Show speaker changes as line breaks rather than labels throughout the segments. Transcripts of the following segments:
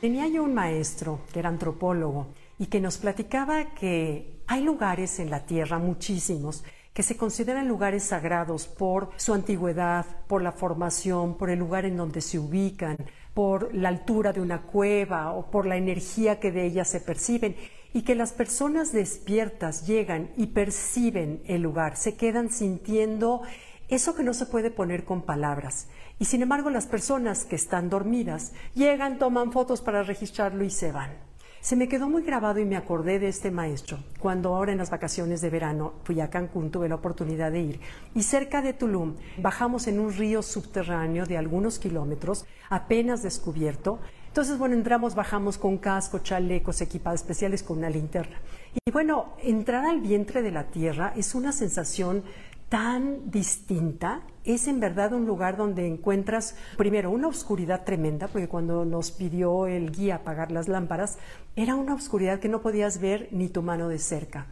Tenía yo un maestro que era antropólogo y que nos platicaba que hay lugares en la Tierra, muchísimos, que se consideran lugares sagrados por su antigüedad, por la formación, por el lugar en donde se ubican, por la altura de una cueva o por la energía que de ella se perciben y que las personas despiertas llegan y perciben el lugar, se quedan sintiendo eso que no se puede poner con palabras. Y sin embargo las personas que están dormidas llegan, toman fotos para registrarlo y se van. Se me quedó muy grabado y me acordé de este maestro cuando ahora en las vacaciones de verano fui a Cancún, tuve la oportunidad de ir. Y cerca de Tulum bajamos en un río subterráneo de algunos kilómetros, apenas descubierto. Entonces, bueno, entramos, bajamos con casco, chalecos, equipados especiales con una linterna. Y bueno, entrar al vientre de la tierra es una sensación tan distinta, es en verdad un lugar donde encuentras primero una oscuridad tremenda, porque cuando nos pidió el guía apagar las lámparas, era una oscuridad que no podías ver ni tu mano de cerca.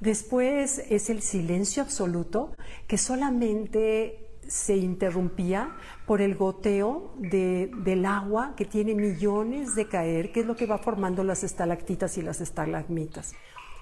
Después es el silencio absoluto que solamente se interrumpía por el goteo del agua que tiene millones de caer, que es lo que va formando las estalactitas y las estalagmitas.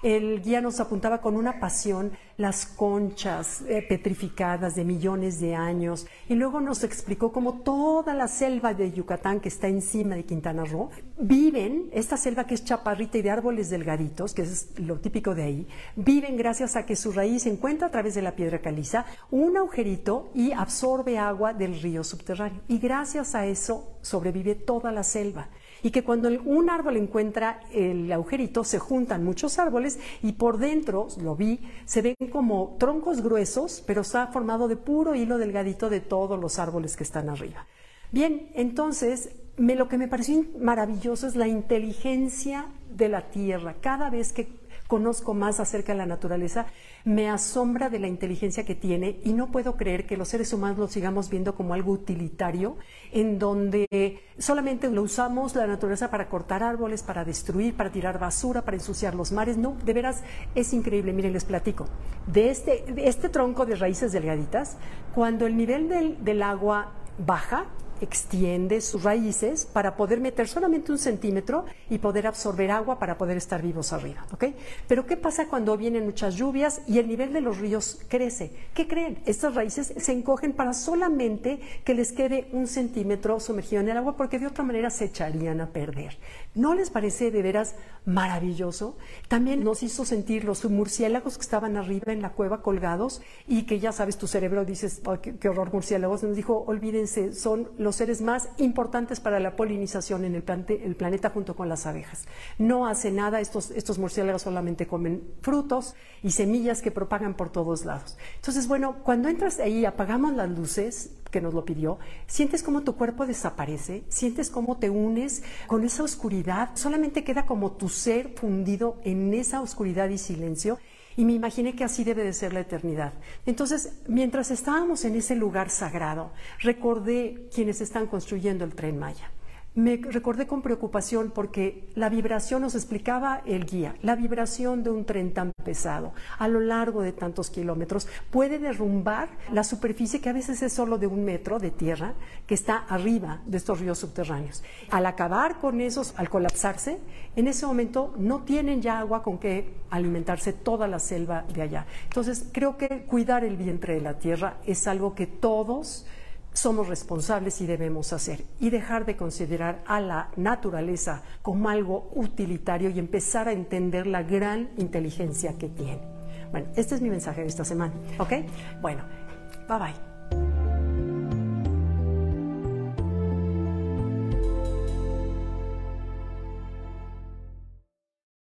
El guía nos apuntaba con una pasión las conchas eh, petrificadas de millones de años y luego nos explicó cómo toda la selva de Yucatán que está encima de Quintana Roo viven, esta selva que es chaparrita y de árboles delgaditos, que es lo típico de ahí, viven gracias a que su raíz encuentra a través de la piedra caliza un agujerito y absorbe agua del río subterráneo. Y gracias a eso sobrevive toda la selva y que cuando un árbol encuentra el agujerito se juntan muchos árboles y por dentro, lo vi, se ven como troncos gruesos, pero está formado de puro hilo delgadito de todos los árboles que están arriba. Bien, entonces lo que me pareció maravilloso es la inteligencia de la tierra. Cada vez que conozco más acerca de la naturaleza, me asombra de la inteligencia que tiene y no puedo creer que los seres humanos lo sigamos viendo como algo utilitario, en donde solamente lo usamos la naturaleza para cortar árboles, para destruir, para tirar basura, para ensuciar los mares. No, de veras es increíble. Miren, les platico. De este, este tronco de raíces delgaditas, cuando el nivel del, del agua baja, extiende sus raíces para poder meter solamente un centímetro y poder absorber agua para poder estar vivos arriba. ¿ok? Pero ¿qué pasa cuando vienen muchas lluvias y el nivel de los ríos crece? ¿Qué creen? Estas raíces se encogen para solamente que les quede un centímetro sumergido en el agua porque de otra manera se echarían a perder. ¿No les parece de veras maravilloso? También nos hizo sentir los murciélagos que estaban arriba en la cueva colgados y que ya sabes, tu cerebro dices, qué, horror murciélagos. Nos dijo, olvídense, son los seres más importantes para la polinización en el, planeta junto con las abejas. No hace nada, estos, estos murciélagos solamente comen frutos y semillas que propagan por todos lados. Entonces, bueno, cuando entras ahí, apagamos las luces, que nos lo pidió, sientes como tu cuerpo desaparece, sientes cómo te unes con esa oscuridad, solamente queda como tu ser fundido en esa oscuridad y silencio. Y me imaginé que así debe de ser la eternidad. Entonces, mientras estábamos en ese lugar sagrado, recordé quienes están construyendo el tren Maya. Me recordé con preocupación porque la vibración nos explicaba el guía, la vibración de un tren tan pesado a lo largo de tantos kilómetros puede derrumbar la superficie que a veces es solo de un metro de tierra que está arriba de estos ríos subterráneos. Al acabar con esos, al colapsarse, en ese momento no tienen ya agua con que alimentarse toda la selva de allá. Entonces creo que cuidar el vientre de la tierra es algo que todos somos responsables y debemos hacer y dejar de considerar a la naturaleza como algo utilitario y empezar a entender la gran inteligencia que tiene. Bueno, este es mi mensaje de esta semana, ¿ok? Bueno, bye bye.